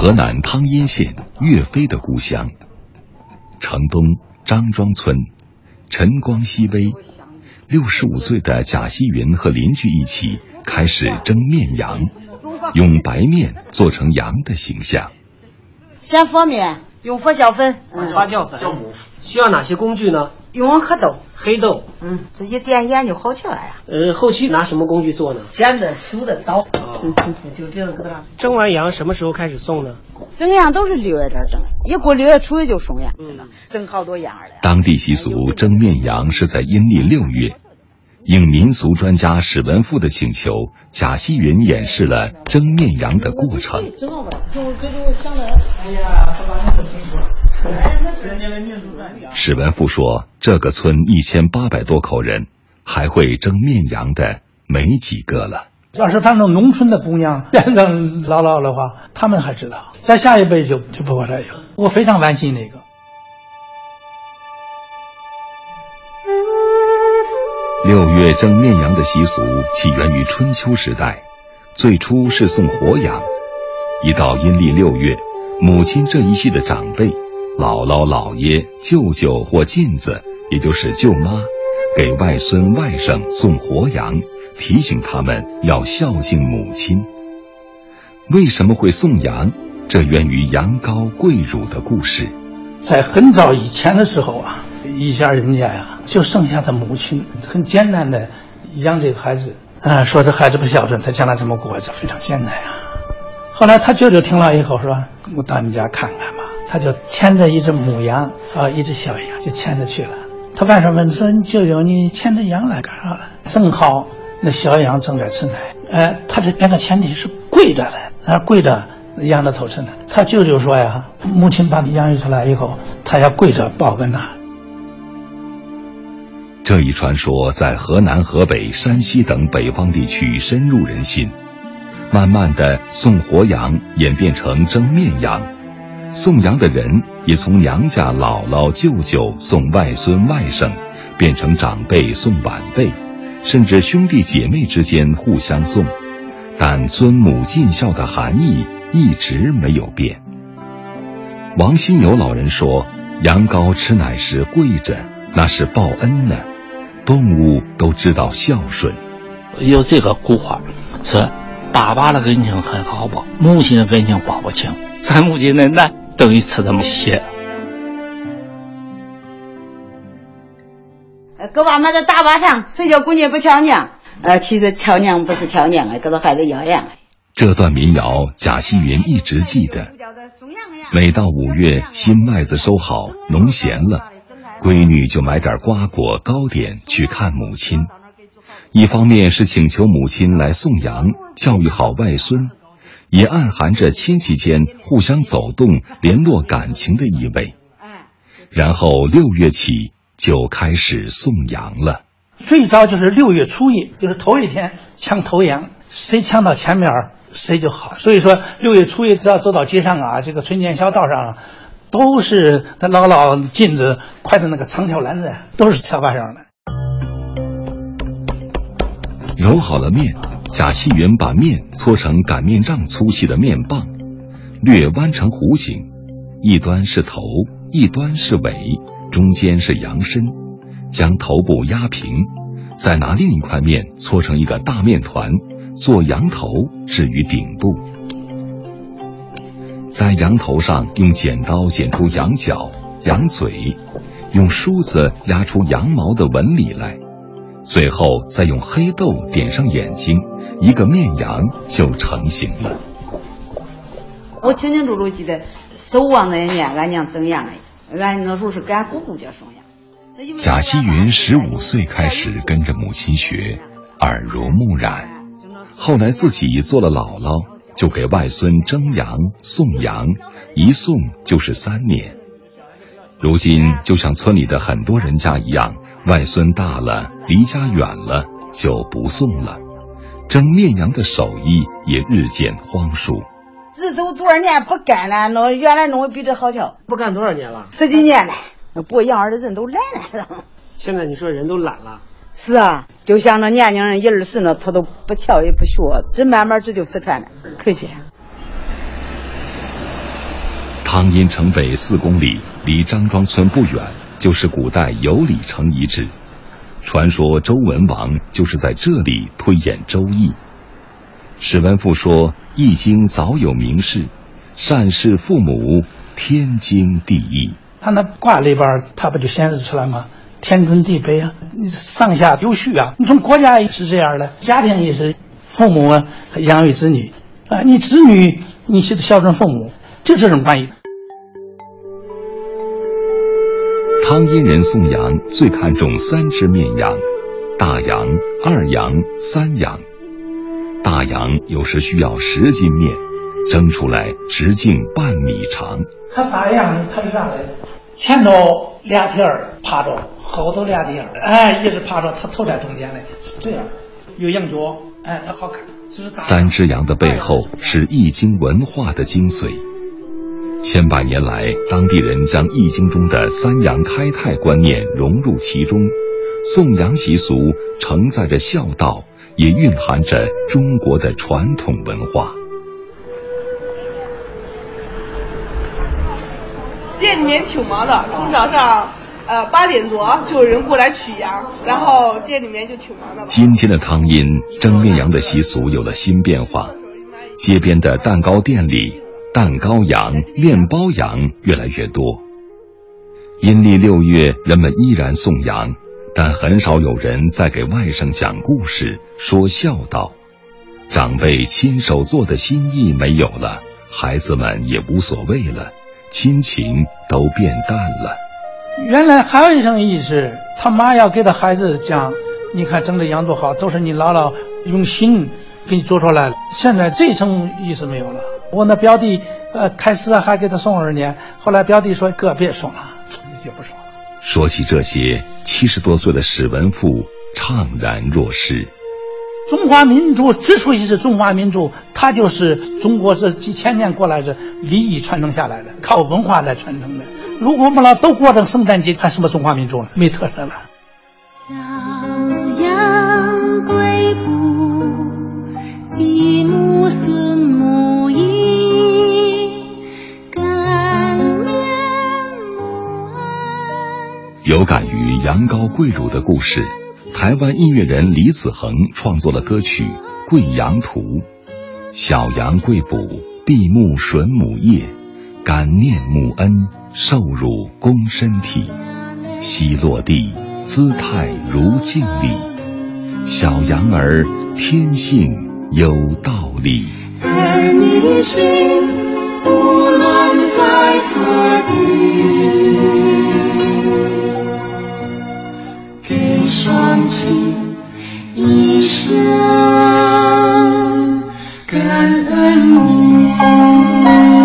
河南汤阴县岳飞的故乡，城东张庄村，晨光熹微。六十五岁的贾希云和邻居一起开始蒸面羊，用白面做成羊的形象。先和面，用发酵粉、发酵粉、酵母，需要哪些工具呢？用黑豆。黑豆，嗯，这一点盐就好起来呀。呃，后期拿什么工具做呢？剪的、梳的刀。嗯，就这个搁这。蒸完羊什么时候开始送呢？蒸羊都是六月这蒸，一过六月初就送羊，这个蒸好多样的。当地习俗蒸面羊是在阴历六月。应民俗专家史文富的请求，贾希云演示了蒸面羊的过程。史文富说：“这个村一千八百多口人，还会蒸面羊的没几个了。要是反正农村的姑娘 变成姥姥的话，他们还知道，再下一辈就就不会再有。我非常惋惜那个。”六月蒸面羊的习俗起源于春秋时代，最初是送活羊。一到阴历六月，母亲这一系的长辈。姥姥、姥爷、舅舅或妗子，也就是舅妈，给外孙外甥送活羊，提醒他们要孝敬母亲。为什么会送羊？这源于羊羔跪乳的故事。在很早以前的时候啊，一家人家呀，就剩下的母亲，很简单的养这个孩子。啊，说这孩子不孝顺，他将来怎么过？这非常简单呀。后来他舅舅听了以后说：“我到你家看看吧。”他就牵着一只母羊啊，一只小羊就牵着去了。他外甥问说：“舅舅，你牵着羊来干啥了？”正好那小羊正在吃奶，哎，他这两个前提是跪着的，那跪着羊的头吃奶。他舅舅说呀：“母亲把你养育出来以后，他要跪着报恩呐。”这一传说在河南、河北、山西等北方地区深入人心，慢慢的送活羊演变成蒸面羊。送羊的人也从娘家姥姥、舅舅送外孙外甥，变成长辈送晚辈，甚至兄弟姐妹之间互相送，但尊母尽孝的含义一直没有变。王新友老人说：“羊羔吃奶时跪着，那是报恩呢。动物都知道孝顺。有这个古话，是爸爸的恩情很好报，母亲的恩情报不清。咱母亲的奶。”等于吃这么些。搁娃们在大巴上，谁叫姑娘不俏娘？呃，其实俏娘不是俏娘啊，搁这孩子一样。这段民谣，贾希云一直记得。每到五月，新麦子收好，农闲了，闺女就买点瓜果糕点去看母亲。一方面是请求母亲来送羊，教育好外孙。也暗含着亲戚间互相走动、联络感情的意味。然后六月起就开始送羊了。最早就是六月初一，就是头一天抢头羊，谁抢到前面谁就好。所以说六月初一只要走到街上啊，这个村间小道上，都是他姥姥镜子挎的那个长条篮子，都是挑把上的。揉好了面。贾希云把面搓成擀面杖粗细的面棒，略弯成弧形，一端是头，一端是尾，中间是羊身，将头部压平，再拿另一块面搓成一个大面团，做羊头置于顶部，在羊头上用剪刀剪出羊角、羊嘴，用梳子压出羊毛的纹理来，最后再用黑豆点上眼睛。一个面羊就成型了。我清清楚楚记得，守望那一年，俺娘蒸羊了，俺那时候是给俺姑姑家送羊。贾希云十五岁开始跟着母亲学，耳濡目染，后来自己做了姥姥，就给外孙蒸羊送羊，一送就是三年。如今就像村里的很多人家一样，外孙大了，离家远了，就不送了。蒸面羊的手艺也日渐荒疏。这都多少年不干了？弄原来弄的比这好瞧。不干多少年了？十几年了。那不养儿的人都懒了。现在你说人都懒了？是啊，就像那年轻人一二十了，他都不瞧也不学，这慢慢这就失传了，可惜。汤阴城北四公里，离张庄村不远，就是古代有里城遗址。传说周文王就是在这里推演《周易》。史文赋说，《易经》早有名士，善事父母，天经地义。他那卦里边，他不就显示出来吗？天尊地卑啊，你上下有序啊。你从国家也是这样的，家庭也是，父母养育子女啊，你子女你是孝顺父母，就这种关系。汤阴人送羊最看重三只面羊：大羊、二羊、三羊。大羊有时需要十斤面，蒸出来直径半米长。它大羊它是啥嘞？前头俩蹄儿趴着，后头俩蹄儿，哎，一直趴着，它头在中间嘞，这样有羊角，哎，它好看。三只羊的背后是易经文化的精髓。千百年来，当地人将易经中的三阳开泰观念融入其中，送羊习俗承载着孝道。也蕴含着中国的传统文化。店里面挺忙的，从早上呃八点多就有人过来取羊，然后店里面就挺忙的。今天的汤阴蒸面羊的习俗有了新变化，街边的蛋糕店里，蛋糕羊、面包羊越来越多。阴历六月，人们依然送羊。但很少有人在给外甥讲故事、说孝道，长辈亲手做的心意没有了，孩子们也无所谓了，亲情都变淡了。原来还有一层意思，他妈要给他孩子讲：“你看整的羊多好，都是你姥姥用心给你做出来的。”现在这层意思没有了。我那表弟，呃，开始还给他送儿呢，后来表弟说：“哥别送了，你就不送了。”说起这些，七十多岁的史文富怅然若失。中华民族之所以是中华民族，它就是中国这几千年过来的礼仪传承下来的，靠文化来传承的。如果我们老都过成圣诞节，还什么中华民族了？没特色了。羊羔跪乳的故事，台湾音乐人李子恒创作了歌曲《跪羊图》。小羊跪哺，闭目吮母液，感念母恩，受乳躬身体，膝落地，姿态如敬礼。小羊儿天性有道理。儿女心，不论在何地。一双情一生感恩你。